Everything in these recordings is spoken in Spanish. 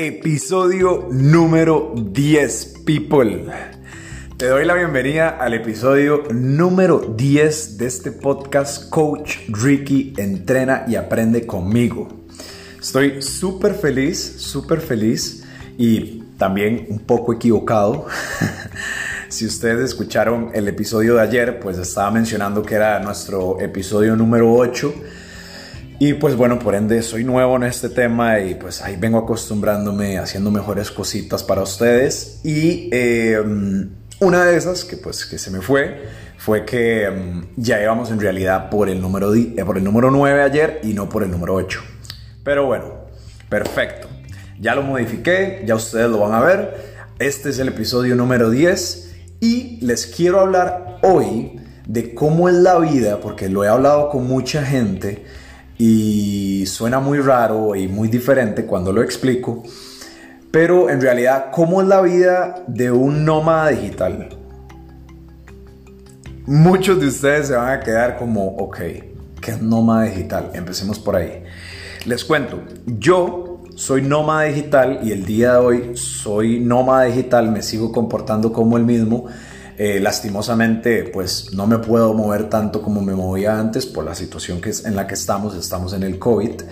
Episodio número 10, people. Te doy la bienvenida al episodio número 10 de este podcast Coach Ricky Entrena y Aprende conmigo. Estoy súper feliz, súper feliz y también un poco equivocado. si ustedes escucharon el episodio de ayer, pues estaba mencionando que era nuestro episodio número 8 y pues bueno, por ende soy nuevo en este tema y pues ahí vengo acostumbrándome, haciendo mejores cositas para ustedes. Y em, una de esas que pues que se me fue fue que em, ya íbamos en realidad por el, número eh, por el número 9 ayer y no por el número 8. Pero bueno, perfecto. Ya lo modifiqué, ya ustedes lo van a ver. Este es el episodio número 10 y les quiero hablar hoy de cómo es la vida, porque lo he hablado con mucha gente y suena muy raro y muy diferente cuando lo explico, pero en realidad, ¿cómo es la vida de un nómada digital? Muchos de ustedes se van a quedar como, ok, ¿qué es nómada digital? Empecemos por ahí. Les cuento, yo soy nómada digital y el día de hoy soy nómada digital, me sigo comportando como el mismo eh, lastimosamente, pues no me puedo mover tanto como me movía antes por la situación que es en la que estamos, estamos en el COVID.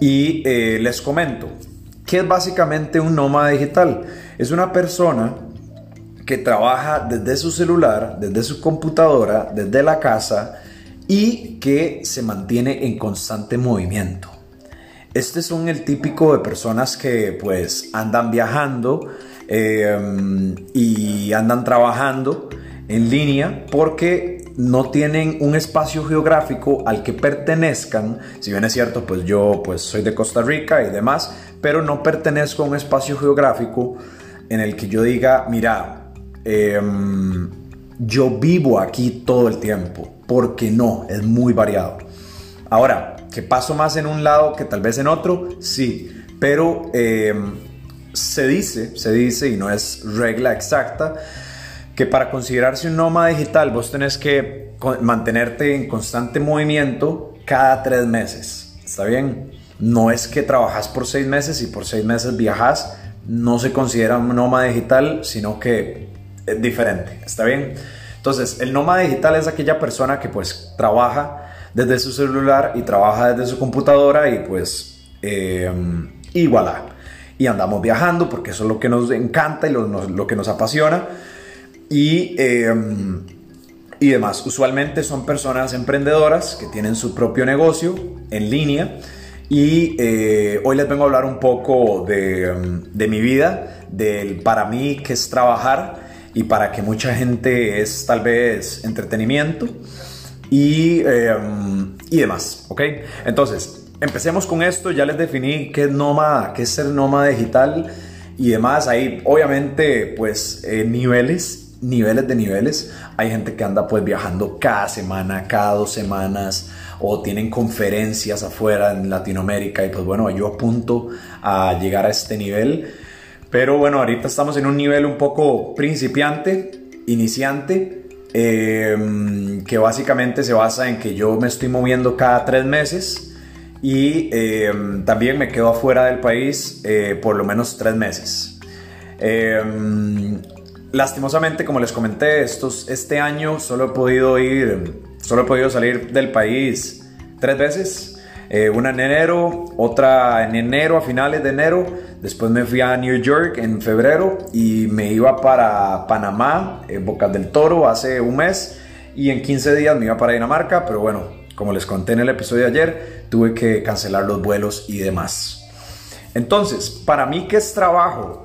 Y eh, les comento, ¿qué es básicamente un nómada digital? Es una persona que trabaja desde su celular, desde su computadora, desde la casa y que se mantiene en constante movimiento. Este son el típico de personas que pues andan viajando, Em, y andan trabajando en línea porque no tienen un espacio geográfico al que pertenezcan. Si bien es cierto, pues yo pues soy de Costa Rica y demás, pero no pertenezco a un espacio geográfico en el que yo diga, mira, em, yo vivo aquí todo el tiempo, porque no, es muy variado. Ahora, que paso más en un lado que tal vez en otro, sí, pero em, se dice, se dice, y no es regla exacta, que para considerarse un nómada digital vos tenés que mantenerte en constante movimiento cada tres meses. ¿Está bien? No es que trabajas por seis meses y por seis meses viajas. No se considera un nómada digital, sino que es diferente. ¿Está bien? Entonces, el nómada digital es aquella persona que pues trabaja desde su celular y trabaja desde su computadora y pues eh, y voilà y andamos viajando porque eso es lo que nos encanta y lo, que nos apasiona. Y, em, y demás. Usualmente son personas emprendedoras que tienen su propio negocio en línea. Y eh, hoy les vengo a hablar un poco de, em, de, mi vida, del para mí que es trabajar y para que mucha gente es tal vez entretenimiento y, em, y demás, ¿ok? Entonces, Empecemos con esto, ya les definí qué es nómada, qué es ser nómada digital y demás. Hay obviamente pues eh, niveles, niveles de niveles. Hay gente que anda pues viajando cada semana, cada dos semanas o tienen conferencias afuera en Latinoamérica y pues bueno, yo apunto a llegar a este nivel. Pero bueno, ahorita estamos en un nivel un poco principiante, iniciante, em, que básicamente se basa en que yo me estoy moviendo cada tres meses y em, también me quedo afuera del país eh, por lo menos tres meses. Em, lastimosamente, como les comenté, estos, este año solo he podido ir, solo he podido salir del país tres veces. Eh, una en enero, otra en enero, a finales de enero. Después me fui a New York en febrero y me iba para Panamá, Bocas del Toro, hace un mes. Y en 15 días me iba para Dinamarca, pero bueno, como les conté en el episodio de ayer, tuve que cancelar los vuelos y demás. Entonces, para mí, ¿qué es trabajo?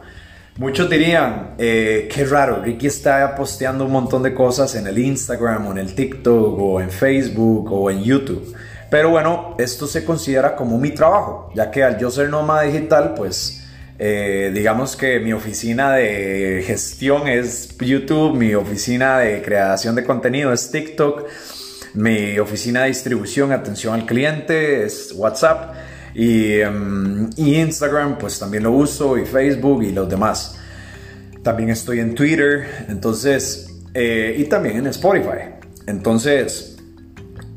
Muchos dirían, eh, qué raro, Ricky está posteando un montón de cosas en el Instagram o en el TikTok o en Facebook o en YouTube. Pero bueno, esto se considera como mi trabajo, ya que al yo ser nómada digital, pues eh, digamos que mi oficina de gestión es YouTube, mi oficina de creación de contenido es TikTok mi oficina de distribución, atención al cliente, es WhatsApp. Em, y, Instagram, pues también lo uso, y Facebook y los demás. También estoy en Twitter, entonces, eh, y también en Spotify. Entonces,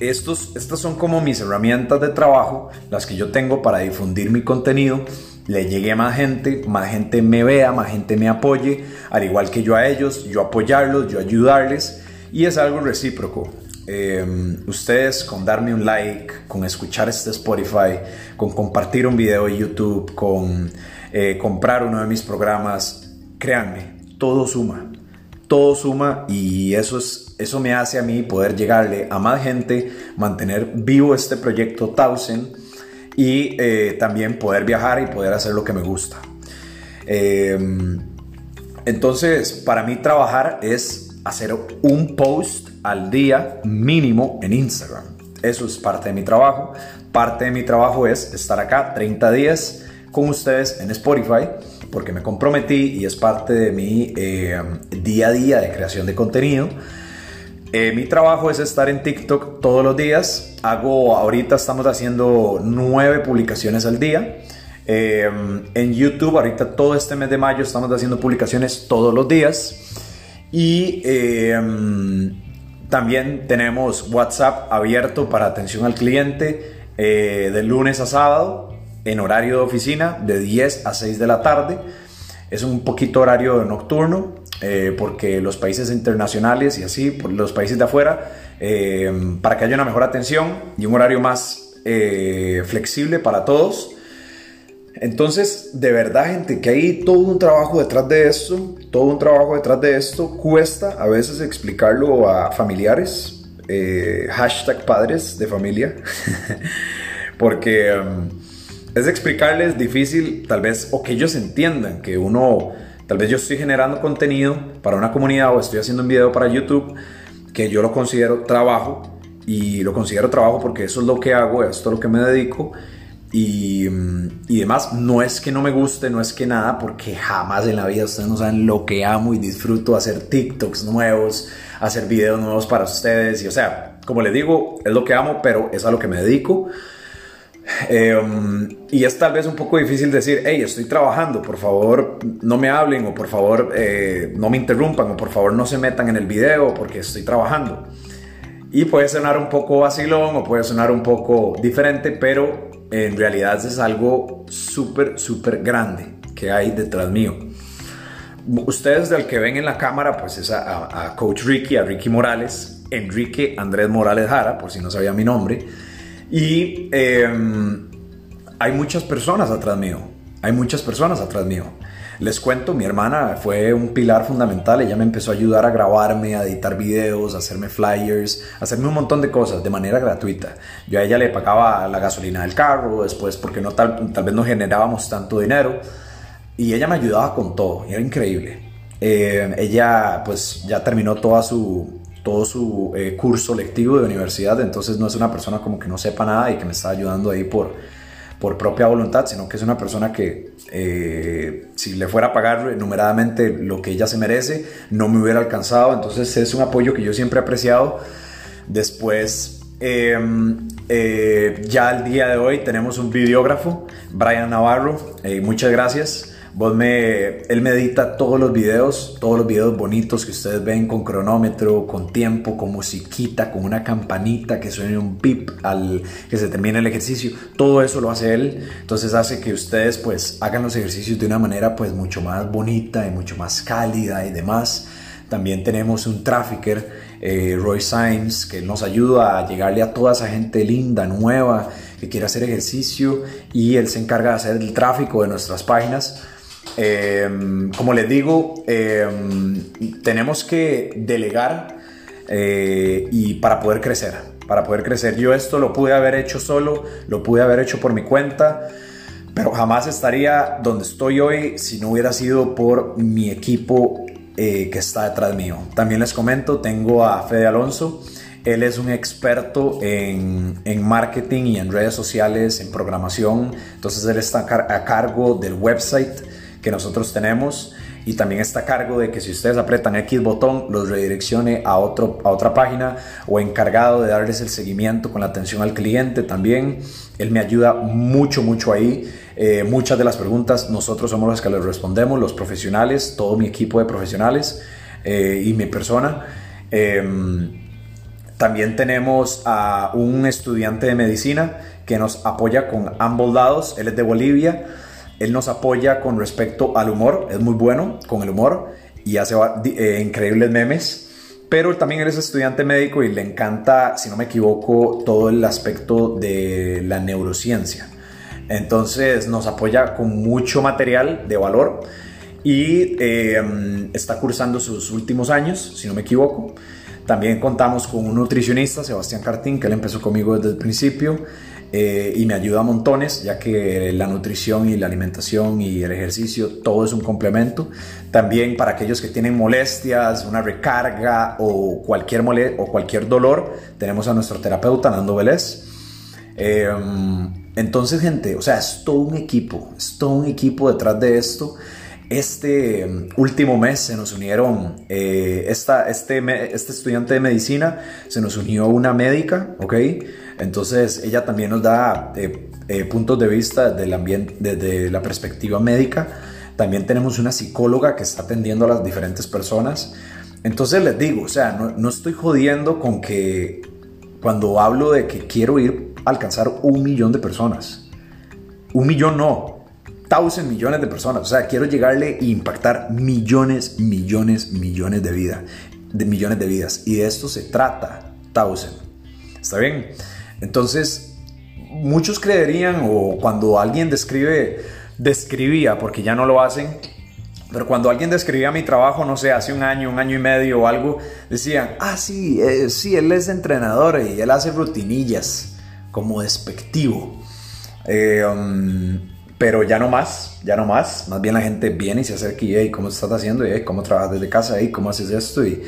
estos, estas son como mis herramientas de trabajo, las que yo tengo para difundir mi contenido le llegue a más gente, más gente me vea, más gente me apoye, al igual que yo a ellos, yo apoyarlos, yo ayudarles y es algo recíproco. Em, ustedes con darme un like, con escuchar este Spotify, con compartir un video de YouTube, con eh, comprar uno de mis programas, créanme, todo suma, todo suma y eso, es, eso me hace a mí poder llegarle a más gente, mantener vivo este proyecto Thousand y eh, también poder viajar y poder hacer lo que me gusta. Em, entonces, para mí trabajar es hacer un post al día mínimo en Instagram. Eso es parte de mi trabajo. Parte de mi trabajo es estar acá 30 días con ustedes en Spotify porque me comprometí y es parte de mi eh, día a día de creación de contenido. Eh, mi trabajo es estar en TikTok todos los días. Hago, ahorita estamos haciendo nueve publicaciones al día. Eh, en YouTube, ahorita todo este mes de mayo estamos haciendo publicaciones todos los días. Y también tenemos WhatsApp abierto para atención al cliente de lunes a sábado en horario de oficina de 10 a 6 de la tarde. Es un poquito horario nocturno eh, porque los países internacionales y así, los países de afuera, eh, para que haya una mejor atención y un horario más eh, flexible para todos. Entonces, de verdad, gente, que hay todo un trabajo detrás de esto, todo un trabajo detrás de esto. Cuesta a veces explicarlo a familiares, hashtag padres de familia, porque... Um, es explicarles difícil, tal vez, o que ellos entiendan que uno, tal vez yo estoy generando contenido para una comunidad o estoy haciendo un video para YouTube que yo lo considero trabajo y lo considero trabajo porque eso es lo que hago, esto es lo que me dedico y, y, demás. No es que no me guste, no es que nada, porque jamás en la vida ustedes no saben lo que amo y disfruto hacer TikToks nuevos, hacer videos nuevos para ustedes. Y o sea, como les digo, es lo que amo, pero es a lo que me dedico. Em, y es tal vez un poco difícil decir, hey, estoy trabajando, por favor no me hablen o por favor eh, no me interrumpan o por favor no se metan en el video porque estoy trabajando. Y puede sonar un poco vacilón o puede sonar un poco diferente, pero en realidad es algo súper, súper grande que hay detrás mío. Ustedes del que ven en la cámara, pues es a, Coach Ricky, a Ricky Morales, Enrique Andrés Morales Jara, por si no sabía mi nombre. Y em, hay muchas personas atrás mío. Hay muchas personas atrás mío. Les cuento, mi hermana fue un pilar fundamental. Ella me empezó a ayudar a grabarme, a editar videos, a hacerme flyers, a hacerme un montón de cosas de manera gratuita. Yo a ella le pagaba la gasolina del carro, después porque no tal, tal vez no generábamos tanto dinero. Y ella me ayudaba con todo, era increíble. Eh, ella pues ya terminó toda su, todo su eh, curso lectivo de universidad, entonces no es una persona como que no sepa nada y que me está ayudando ahí por, por propia voluntad, sino que es una persona que eh, si le fuera a pagar enumeradamente lo que ella se merece, no me hubiera alcanzado, entonces es un apoyo que yo siempre he apreciado. Después, em, eh, ya al día de hoy tenemos un videógrafo, Brian Navarro, muchas gracias. Vos me, él me edita todos los videos, todos los videos bonitos que ustedes ven con cronómetro, con tiempo, con musiquita, con una campanita que suene un pip al que se termine el ejercicio. Todo eso lo hace él. Entonces hace que ustedes pues hagan los ejercicios de una manera pues mucho más bonita y mucho más cálida y demás. También tenemos un trafficker, eh, Roy Symes, que nos ayuda a llegarle a toda esa gente linda, nueva, que quiere hacer ejercicio y él se encarga de hacer el tráfico de nuestras páginas. Em, como les digo, em, tenemos que delegar eh, y para poder crecer, para poder crecer. Yo esto lo pude haber hecho solo, lo pude haber hecho por mi cuenta, pero jamás estaría donde estoy hoy si no hubiera sido por mi equipo eh, que está detrás mío. También les comento, tengo a Fede Alonso. Él es un experto en, en, marketing y en redes sociales, en programación. Entonces él está a cargo del website que nosotros tenemos y también está a cargo de que si ustedes apretan X botón los redireccione a, otro, a otra página o encargado de darles el seguimiento con la atención al cliente también. Él me ayuda mucho, mucho ahí. Eh, muchas de las preguntas nosotros somos los que les respondemos, los profesionales, todo mi equipo de profesionales eh, y mi persona. Em, también tenemos a un estudiante de medicina que nos apoya con ambos lados. Él es de Bolivia él nos apoya con respecto al humor, es muy bueno con el humor y hace eh, increíbles memes. Pero también es estudiante médico y le encanta, si no me equivoco, todo el aspecto de la neurociencia. Entonces nos apoya con mucho material de valor y eh, está cursando sus últimos años, si no me equivoco. También contamos con un nutricionista, Sebastián Cartín, que él empezó conmigo desde el principio eh, y me ayuda a montones, ya que la nutrición y la alimentación y el ejercicio, todo es un complemento. También para aquellos que tienen molestias, una recarga o cualquier, mole o cualquier dolor, tenemos a nuestro terapeuta, Nando Vélez. Eh, entonces, gente, o sea, es todo un equipo, es todo un equipo detrás de esto. Este mm, último mes se nos unieron, eh, esta, este, este estudiante de medicina se nos unió una médica, ¿ok? Entonces ella también nos da eh, eh, puntos de vista del ambiente, desde la perspectiva médica. También tenemos una psicóloga que está atendiendo a las diferentes personas. Entonces les digo, o sea, no, no estoy jodiendo con que cuando hablo de que quiero ir a alcanzar un millón de personas. Un millón no, thousand millones de personas. O sea, quiero llegarle e impactar millones, millones, millones de vidas. De millones de vidas. Y de esto se trata, thousand. ¿Está bien? Entonces, muchos creerían, o cuando alguien describe, describía, porque ya no lo hacen, pero cuando alguien describía mi trabajo, no sé, hace un año, un año y medio o algo, decían, ah, sí, eh, sí, él es entrenador y él hace rutinillas, como despectivo. Eh, um, pero ya no más, ya no más. Más bien la gente viene y se acerca y, hey, ¿cómo estás haciendo? Y, ¿cómo trabajas desde casa? Y, ¿cómo haces esto? Y,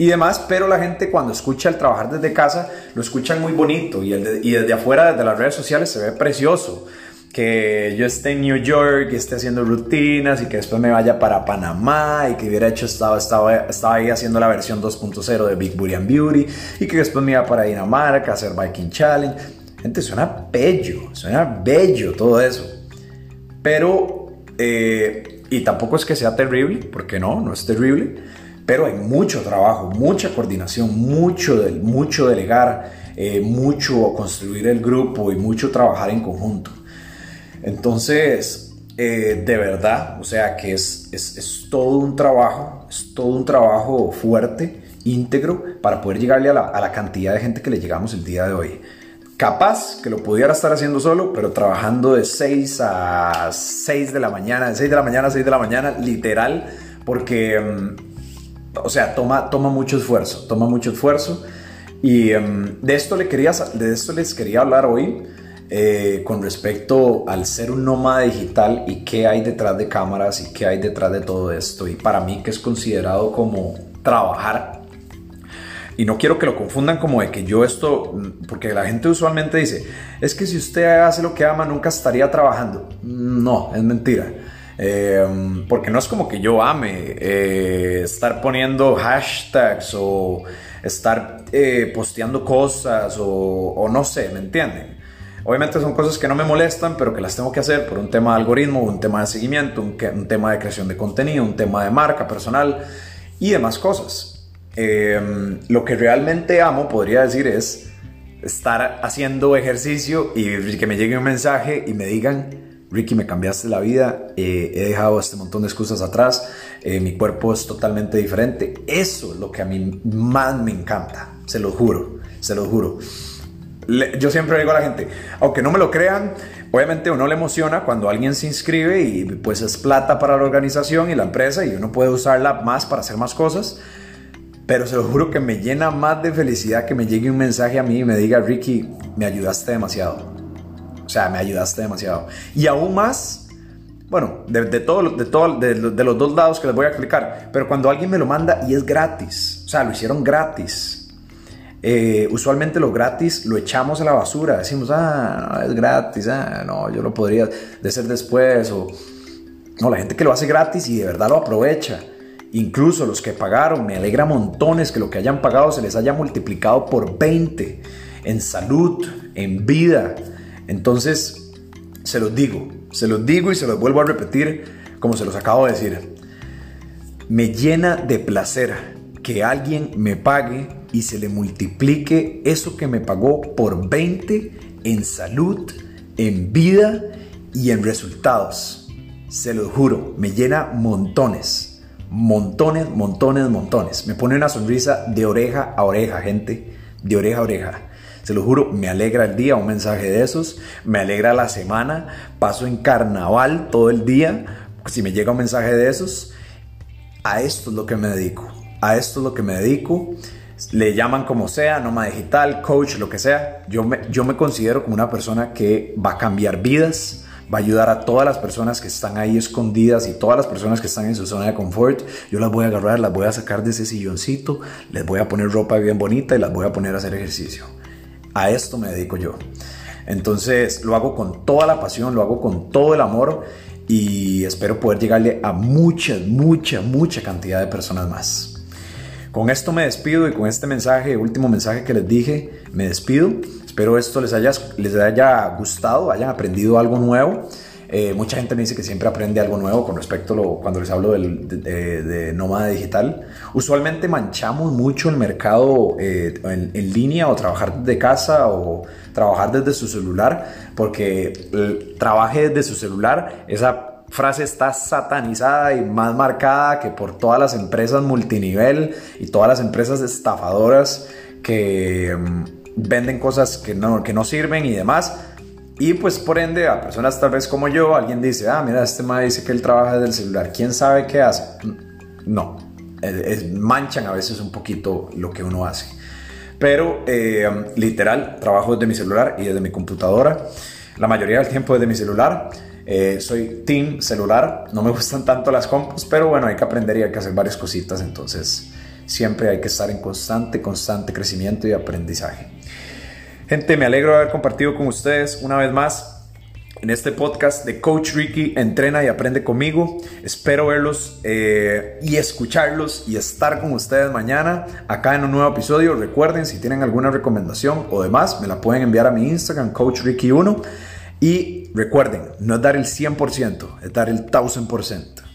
y demás. Pero la gente cuando escucha el trabajar desde casa, lo escuchan muy bonito. Y, desde afuera, desde las redes sociales, se ve precioso. Que yo esté en New York y esté haciendo rutinas y que después me vaya para Panamá y que hubiera hecho, estaba, estaba, estaba ahí haciendo la versión 2.0 de Big Booty and Beauty y que después me iba para Dinamarca a hacer Biking Challenge. Gente, suena bello, suena bello todo eso. Pero, eh, y tampoco es que sea terrible, porque no, no es terrible, pero hay mucho trabajo, mucha coordinación, mucho, mucho delegar, eh, mucho construir el grupo y mucho trabajar en conjunto. Entonces, eh, de verdad, o sea que es, es, es, todo un trabajo, es todo un trabajo fuerte, íntegro, para poder llegarle a la, a la cantidad de gente que le llegamos el día de hoy. Capaz que lo pudiera estar haciendo solo, pero trabajando de 6 a 6 de la mañana, de 6 de la mañana a 6 de la mañana, literal, porque, mm, o sea, toma, toma mucho esfuerzo, toma mucho esfuerzo. Y mm, de, esto les quería hablar hoy eh, con respecto al ser un nómada digital y qué hay detrás de cámaras y qué hay detrás de todo esto. Y para mí que es considerado como trabajar y no quiero que lo confundan como de que yo esto, porque la gente usualmente dice, es que si usted hace lo que ama, nunca estaría trabajando. No, es mentira. Em, porque no es como que yo ame eh, estar poniendo hashtags o estar eh, posteando cosas o, o, no sé, ¿me entienden? Obviamente son cosas que no me molestan, pero que las tengo que hacer por un tema de algoritmo, un tema de seguimiento, un, un tema de creación de contenido, un tema de marca personal y demás cosas. Em, lo que realmente amo, podría decir, es estar haciendo ejercicio y que me llegue un mensaje y me digan, Ricky, me cambiaste la vida, eh, he dejado este montón de excusas atrás, eh, mi cuerpo es totalmente diferente. Eso es lo que a mí más me encanta, se lo juro, se lo juro. yo siempre digo a la gente, aunque no me lo crean, obviamente uno le emociona cuando alguien se inscribe y pues es plata para la organización y la empresa y uno puede usarla más para hacer más cosas pero se lo juro que me llena más de felicidad que me llegue un mensaje a mí y me diga, Ricky, me ayudaste demasiado. O sea, me ayudaste demasiado. Y aún más, bueno, de, todo, de, todo, de, los dos lados que les voy a explicar, pero cuando alguien me lo manda y es gratis, o sea, lo hicieron gratis. Eh, usualmente lo gratis lo echamos a la basura, decimos, ah, es gratis, ah, no, yo lo podría hacer después, o no, la gente que lo hace gratis y de verdad lo aprovecha Incluso los que pagaron, me alegra montones que lo que hayan pagado se les haya multiplicado por 20 en salud, en vida. Entonces, se los digo, se los digo y se los vuelvo a repetir como se los acabo de decir. Me llena de placer que alguien me pague y se le multiplique eso que me pagó por 20 en salud, en vida y en resultados. se lo juro, me llena montones, montones, montones, montones. Me pone una sonrisa de oreja a oreja, gente, de oreja a oreja. Se lo juro, me alegra el día un mensaje de esos, me alegra la semana, paso en carnaval todo el día, si me llega un mensaje de esos, a esto es lo que me dedico, a esto es lo que me dedico le llaman como sea, nómada digital, coach, lo que sea. Yo me, yo me considero como una persona que va a cambiar vidas, va a ayudar a todas las personas que están ahí escondidas y todas las personas que están en su zona de confort. Yo las voy a agarrar, las voy a sacar de ese silloncito, les voy a poner ropa bien bonita y las voy a poner a hacer ejercicio. A esto me dedico yo. Entonces lo hago con toda la pasión, lo hago con todo el amor y espero poder llegarle a mucha, mucha, mucha cantidad de personas más. Con esto me despido y con este mensaje, último mensaje que les dije, me despido. Espero esto les haya, les haya gustado, hayan aprendido algo nuevo. Eh, mucha gente me dice que siempre aprende algo nuevo con respecto a lo, cuando les hablo del, de, nómada digital. Usualmente manchamos mucho el mercado eh, en, en, línea o trabajar desde casa o trabajar desde su celular, porque el, trabaje desde su celular, esa frase está satanizada y más marcada que por todas las empresas multinivel y todas las empresas estafadoras que mm, venden cosas que no, que no sirven y demás. Y pues por ende a personas tal vez como yo, alguien dice, ah, mira, este ma dice que él trabaja desde el celular, ¿quién sabe qué hace? No, manchan a veces un poquito lo que uno hace. Pero eh, literal, trabajo desde mi celular y desde mi computadora. La mayoría del tiempo desde mi celular. Eh, soy team celular, no me gustan tanto las compus, pero bueno, hay que aprender y hay que hacer varias cositas, entonces siempre hay que estar en constante, constante crecimiento y aprendizaje. Gente, me alegro de haber compartido con ustedes una vez más en este podcast de Coach Ricky, entrena y aprende conmigo. Espero verlos eh, y escucharlos y estar con ustedes mañana acá en un nuevo episodio. Recuerden, si tienen alguna recomendación o demás, me la pueden enviar a mi Instagram, Coach Ricky1. Y recuerden, no es dar el 100%, es dar el 1000%.